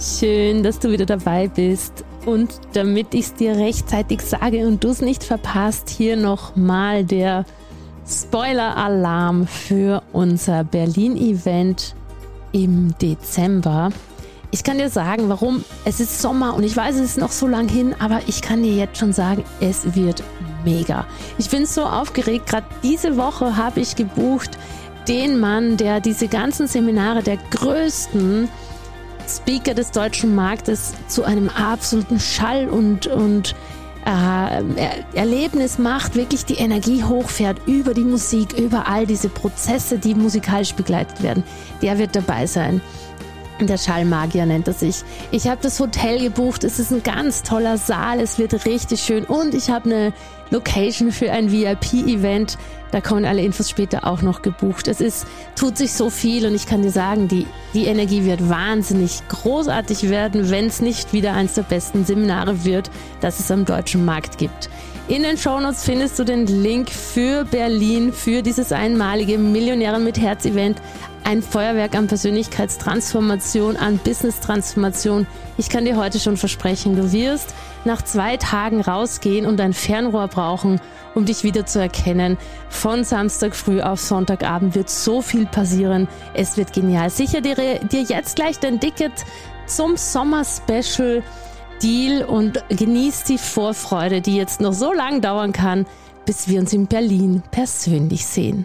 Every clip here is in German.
Schön, dass du wieder dabei bist. Und damit ich es dir rechtzeitig sage und du es nicht verpasst, hier nochmal der Spoiler-Alarm für unser Berlin-Event im Dezember. Ich kann dir sagen, warum. Es ist Sommer und ich weiß, es ist noch so lang hin, aber ich kann dir jetzt schon sagen, es wird mega. Ich bin so aufgeregt. Gerade diese Woche habe ich gebucht den Mann, der diese ganzen Seminare der größten Speaker des deutschen Marktes zu einem absoluten Schall und, und äh, Erlebnis macht, wirklich die Energie hochfährt über die Musik, über all diese Prozesse, die musikalisch begleitet werden. Der wird dabei sein. Der Schallmagier nennt er sich. Ich habe das Hotel gebucht. Es ist ein ganz toller Saal. Es wird richtig schön. Und ich habe eine Location für ein VIP-Event. Da kommen alle Infos später auch noch gebucht. Es ist, tut sich so viel und ich kann dir sagen, die, die Energie wird wahnsinnig großartig werden, wenn es nicht wieder eins der besten Seminare wird, das es am deutschen Markt gibt. In den Shownotes findest du den Link für Berlin, für dieses einmalige Millionären mit Herz Event. Ein Feuerwerk an Persönlichkeitstransformation, an Business-Transformation. Ich kann dir heute schon versprechen, du wirst nach zwei Tagen rausgehen und ein Fernrohr brauchen, um dich wieder zu erkennen. Von Samstag früh auf Sonntagabend wird so viel passieren. Es wird genial. Sicher dir, dir jetzt gleich dein Ticket zum Sommer-Special Deal und genießt die Vorfreude, die jetzt noch so lange dauern kann, bis wir uns in Berlin persönlich sehen.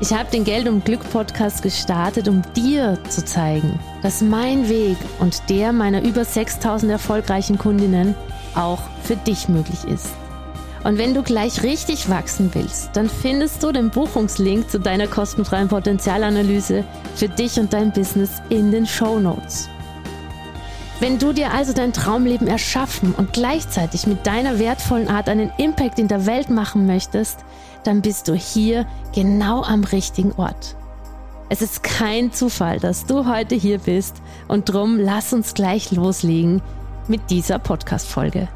Ich habe den Geld und Glück Podcast gestartet, um dir zu zeigen, dass mein Weg und der meiner über 6000 erfolgreichen Kundinnen auch für dich möglich ist. Und wenn du gleich richtig wachsen willst, dann findest du den Buchungslink zu deiner kostenfreien Potenzialanalyse für dich und dein Business in den Show Notes. Wenn du dir also dein Traumleben erschaffen und gleichzeitig mit deiner wertvollen Art einen Impact in der Welt machen möchtest, dann bist du hier genau am richtigen Ort. Es ist kein Zufall, dass du heute hier bist und drum lass uns gleich loslegen mit dieser Podcast-Folge.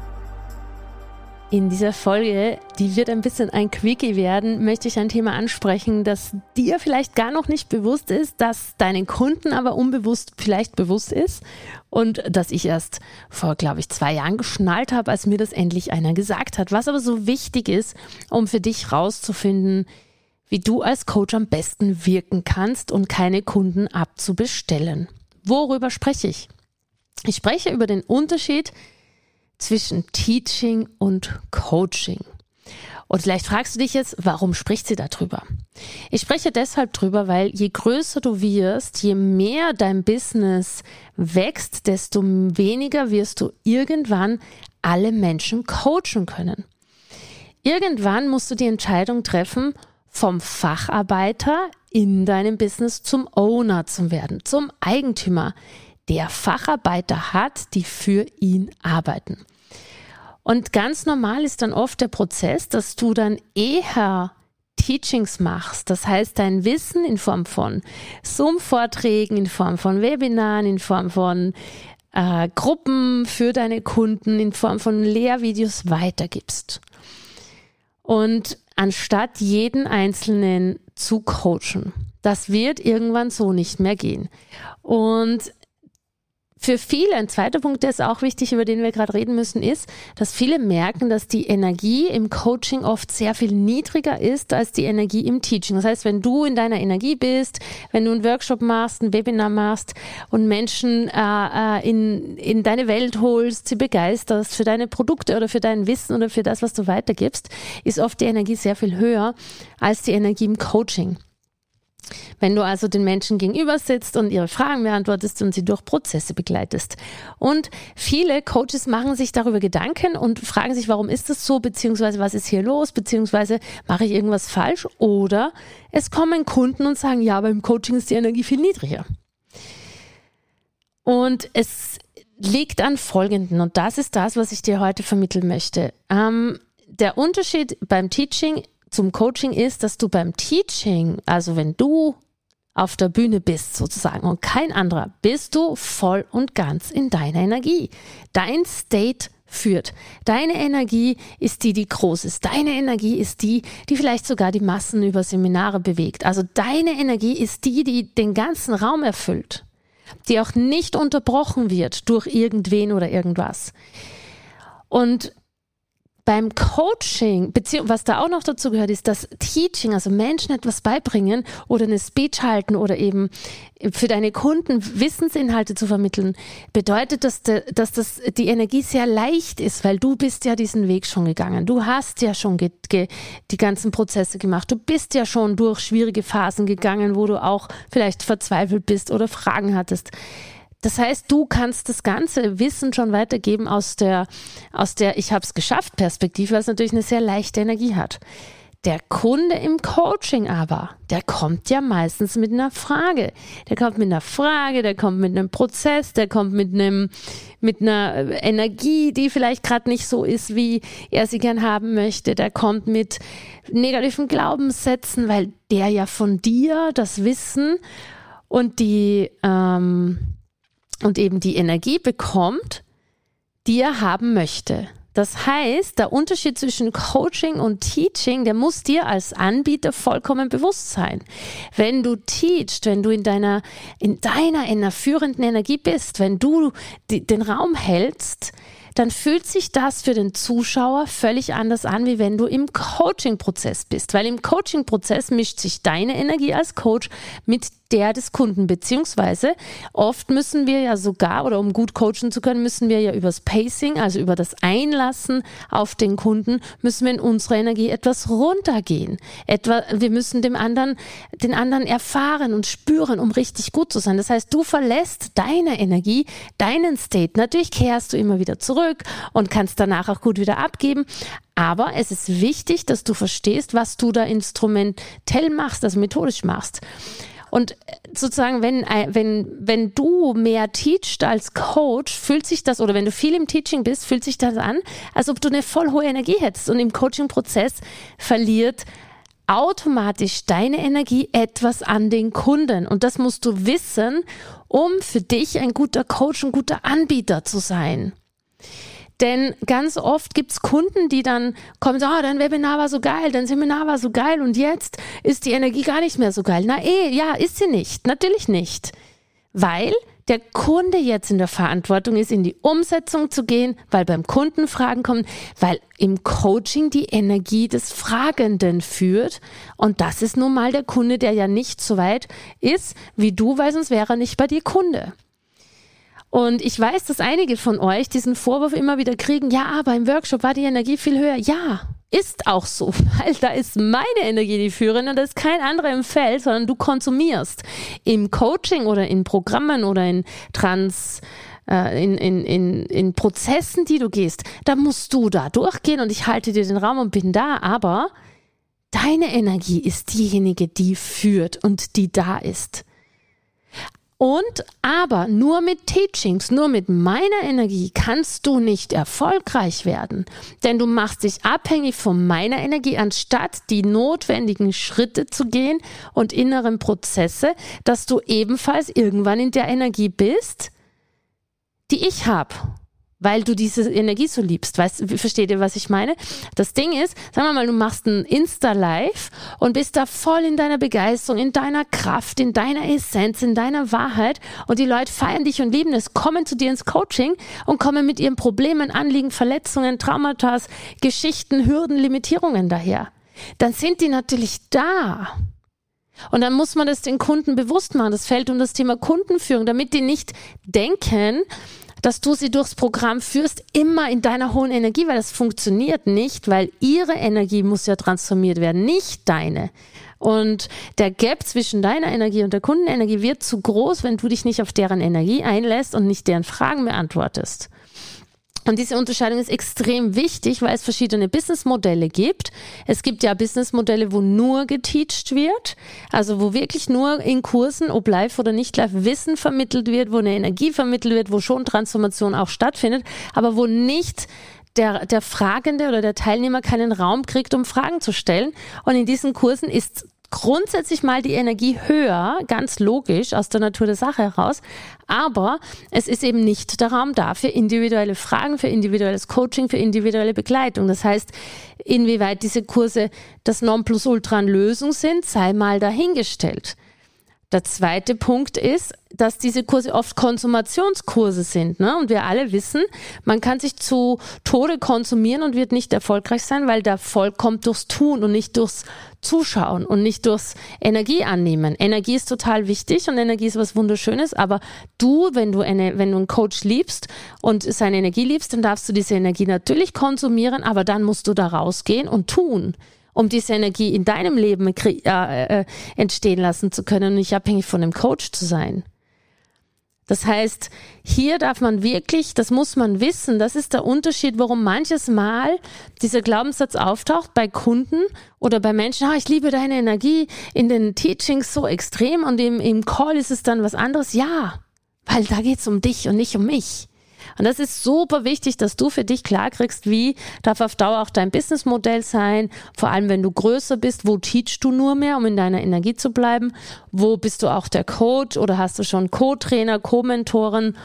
In dieser Folge, die wird ein bisschen ein Quickie werden, möchte ich ein Thema ansprechen, das dir vielleicht gar noch nicht bewusst ist, das deinen Kunden aber unbewusst vielleicht bewusst ist und das ich erst vor, glaube ich, zwei Jahren geschnallt habe, als mir das endlich einer gesagt hat. Was aber so wichtig ist, um für dich rauszufinden, wie du als Coach am besten wirken kannst und keine Kunden abzubestellen. Worüber spreche ich? Ich spreche über den Unterschied zwischen Teaching und Coaching. Und vielleicht fragst du dich jetzt, warum spricht sie darüber? Ich spreche deshalb drüber, weil je größer du wirst, je mehr dein Business wächst, desto weniger wirst du irgendwann alle Menschen coachen können. Irgendwann musst du die Entscheidung treffen, vom Facharbeiter in deinem Business zum Owner zu werden, zum Eigentümer, der Facharbeiter hat, die für ihn arbeiten. Und ganz normal ist dann oft der Prozess, dass du dann eher Teachings machst. Das heißt, dein Wissen in Form von Zoom-Vorträgen, in Form von Webinaren, in Form von äh, Gruppen für deine Kunden, in Form von Lehrvideos weitergibst. Und anstatt jeden Einzelnen zu coachen. Das wird irgendwann so nicht mehr gehen. Und für viele, ein zweiter Punkt, der ist auch wichtig, über den wir gerade reden müssen, ist, dass viele merken, dass die Energie im Coaching oft sehr viel niedriger ist als die Energie im Teaching. Das heißt, wenn du in deiner Energie bist, wenn du einen Workshop machst, ein Webinar machst und Menschen äh, äh, in, in deine Welt holst, sie begeisterst für deine Produkte oder für dein Wissen oder für das, was du weitergibst, ist oft die Energie sehr viel höher als die Energie im Coaching. Wenn du also den Menschen gegenüber sitzt und ihre Fragen beantwortest und sie durch Prozesse begleitest. Und viele Coaches machen sich darüber Gedanken und fragen sich, warum ist das so, beziehungsweise was ist hier los, beziehungsweise mache ich irgendwas falsch oder es kommen Kunden und sagen, ja, beim Coaching ist die Energie viel niedriger. Und es liegt an Folgenden und das ist das, was ich dir heute vermitteln möchte. Ähm, der Unterschied beim Teaching zum Coaching ist, dass du beim Teaching, also wenn du auf der Bühne bist sozusagen und kein anderer, bist du voll und ganz in deiner Energie. Dein State führt. Deine Energie ist die, die groß ist. Deine Energie ist die, die vielleicht sogar die Massen über Seminare bewegt. Also deine Energie ist die, die den ganzen Raum erfüllt, die auch nicht unterbrochen wird durch irgendwen oder irgendwas. Und beim Coaching, was da auch noch dazu gehört, ist das Teaching, also Menschen etwas beibringen oder eine Speech halten oder eben für deine Kunden Wissensinhalte zu vermitteln, bedeutet, dass, de, dass das die Energie sehr leicht ist, weil du bist ja diesen Weg schon gegangen. Du hast ja schon ge, ge, die ganzen Prozesse gemacht. Du bist ja schon durch schwierige Phasen gegangen, wo du auch vielleicht verzweifelt bist oder Fragen hattest. Das heißt, du kannst das ganze Wissen schon weitergeben aus der, aus der Ich habe es geschafft Perspektive, was natürlich eine sehr leichte Energie hat. Der Kunde im Coaching aber, der kommt ja meistens mit einer Frage. Der kommt mit einer Frage, der kommt mit einem Prozess, der kommt mit einem, mit einer Energie, die vielleicht gerade nicht so ist, wie er sie gern haben möchte. Der kommt mit negativen Glaubenssätzen, weil der ja von dir das Wissen und die, ähm, und eben die Energie bekommt, die er haben möchte. Das heißt, der Unterschied zwischen Coaching und Teaching, der muss dir als Anbieter vollkommen bewusst sein. Wenn du teachst, wenn du in deiner, in deiner, in einer führenden Energie bist, wenn du die, den Raum hältst, dann fühlt sich das für den Zuschauer völlig anders an, wie wenn du im Coaching-Prozess bist. Weil im Coaching-Prozess mischt sich deine Energie als Coach mit der des Kunden, beziehungsweise oft müssen wir ja sogar, oder um gut coachen zu können, müssen wir ja übers Pacing, also über das Einlassen auf den Kunden, müssen wir in unserer Energie etwas runtergehen. Etwa, wir müssen dem anderen, den anderen erfahren und spüren, um richtig gut zu sein. Das heißt, du verlässt deine Energie, deinen State. Natürlich kehrst du immer wieder zurück und kannst danach auch gut wieder abgeben. Aber es ist wichtig, dass du verstehst, was du da instrumentell machst, also methodisch machst. Und sozusagen, wenn, äh, wenn, wenn du mehr teachst als Coach, fühlt sich das, oder wenn du viel im Teaching bist, fühlt sich das an, als ob du eine voll hohe Energie hättest. Und im Coaching-Prozess verliert automatisch deine Energie etwas an den Kunden. Und das musst du wissen, um für dich ein guter Coach, ein guter Anbieter zu sein. Denn ganz oft gibt's Kunden, die dann kommen, so, oh, dein Webinar war so geil, dein Seminar war so geil und jetzt ist die Energie gar nicht mehr so geil. Na eh, ja, ist sie nicht. Natürlich nicht. Weil der Kunde jetzt in der Verantwortung ist, in die Umsetzung zu gehen, weil beim Kunden Fragen kommen, weil im Coaching die Energie des Fragenden führt. Und das ist nun mal der Kunde, der ja nicht so weit ist wie du, weil sonst wäre er nicht bei dir Kunde. Und ich weiß, dass einige von euch diesen Vorwurf immer wieder kriegen, ja, aber im Workshop war die Energie viel höher. Ja, ist auch so, weil da ist meine Energie die führende und da ist kein anderer im Feld, sondern du konsumierst. Im Coaching oder in Programmen oder in Trans, äh, in, in, in, in Prozessen, die du gehst, da musst du da durchgehen und ich halte dir den Raum und bin da, aber deine Energie ist diejenige, die führt und die da ist. Und aber nur mit Teachings, nur mit meiner Energie kannst du nicht erfolgreich werden, denn du machst dich abhängig von meiner Energie, anstatt die notwendigen Schritte zu gehen und inneren Prozesse, dass du ebenfalls irgendwann in der Energie bist, die ich habe. Weil du diese Energie so liebst. Weißt, versteht ihr, was ich meine? Das Ding ist, sagen wir mal, du machst ein Insta-Live und bist da voll in deiner Begeisterung, in deiner Kraft, in deiner Essenz, in deiner Wahrheit und die Leute feiern dich und lieben es, kommen zu dir ins Coaching und kommen mit ihren Problemen, Anliegen, Verletzungen, Traumata, Geschichten, Hürden, Limitierungen daher. Dann sind die natürlich da. Und dann muss man das den Kunden bewusst machen. Das fällt um das Thema Kundenführung, damit die nicht denken, dass du sie durchs Programm führst, immer in deiner hohen Energie, weil das funktioniert nicht, weil ihre Energie muss ja transformiert werden, nicht deine. Und der Gap zwischen deiner Energie und der Kundenenergie wird zu groß, wenn du dich nicht auf deren Energie einlässt und nicht deren Fragen beantwortest. Und diese Unterscheidung ist extrem wichtig, weil es verschiedene Businessmodelle gibt. Es gibt ja Businessmodelle, wo nur geteacht wird, also wo wirklich nur in Kursen, ob live oder nicht live, Wissen vermittelt wird, wo eine Energie vermittelt wird, wo schon Transformation auch stattfindet, aber wo nicht der, der Fragende oder der Teilnehmer keinen Raum kriegt, um Fragen zu stellen. Und in diesen Kursen ist grundsätzlich mal die Energie höher, ganz logisch aus der Natur der Sache heraus. Aber es ist eben nicht der Raum da für individuelle Fragen, für individuelles Coaching, für individuelle Begleitung. Das heißt, inwieweit diese Kurse das Nonplusultra an Lösung sind, sei mal dahingestellt. Der zweite Punkt ist, dass diese Kurse oft Konsumationskurse sind. Ne? Und wir alle wissen, man kann sich zu Tode konsumieren und wird nicht erfolgreich sein, weil der Erfolg kommt durchs Tun und nicht durchs Zuschauen und nicht durchs Energie annehmen. Energie ist total wichtig und Energie ist was Wunderschönes, aber du, wenn du, eine, wenn du einen Coach liebst und seine Energie liebst, dann darfst du diese Energie natürlich konsumieren, aber dann musst du da rausgehen und tun um diese Energie in deinem Leben äh, äh, entstehen lassen zu können und nicht abhängig von dem Coach zu sein. Das heißt, hier darf man wirklich, das muss man wissen, das ist der Unterschied, warum manches Mal dieser Glaubenssatz auftaucht bei Kunden oder bei Menschen, ah, ich liebe deine Energie in den Teachings so extrem und im, im Call ist es dann was anderes. Ja, weil da geht's um dich und nicht um mich. Und das ist super wichtig, dass du für dich klar kriegst, wie darf auf Dauer auch dein Businessmodell sein. Vor allem, wenn du größer bist, wo teachst du nur mehr, um in deiner Energie zu bleiben? Wo bist du auch der Coach oder hast du schon Co-Trainer, Co-Mentoren?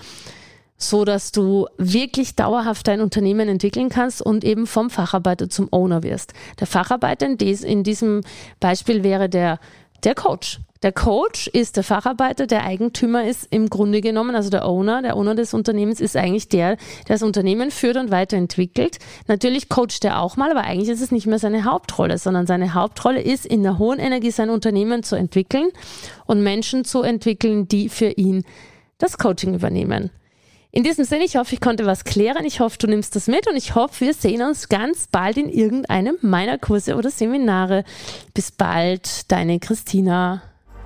so dass du wirklich dauerhaft dein Unternehmen entwickeln kannst und eben vom Facharbeiter zum Owner wirst. Der Facharbeiter in diesem Beispiel wäre der, der Coach. Der Coach ist der Facharbeiter, der Eigentümer ist im Grunde genommen, also der Owner, der Owner des Unternehmens ist eigentlich der, der das Unternehmen führt und weiterentwickelt. Natürlich coacht er auch mal, aber eigentlich ist es nicht mehr seine Hauptrolle, sondern seine Hauptrolle ist, in der hohen Energie sein Unternehmen zu entwickeln und Menschen zu entwickeln, die für ihn das Coaching übernehmen. In diesem Sinne, ich hoffe, ich konnte was klären. Ich hoffe, du nimmst das mit und ich hoffe, wir sehen uns ganz bald in irgendeinem meiner Kurse oder Seminare. Bis bald, deine Christina.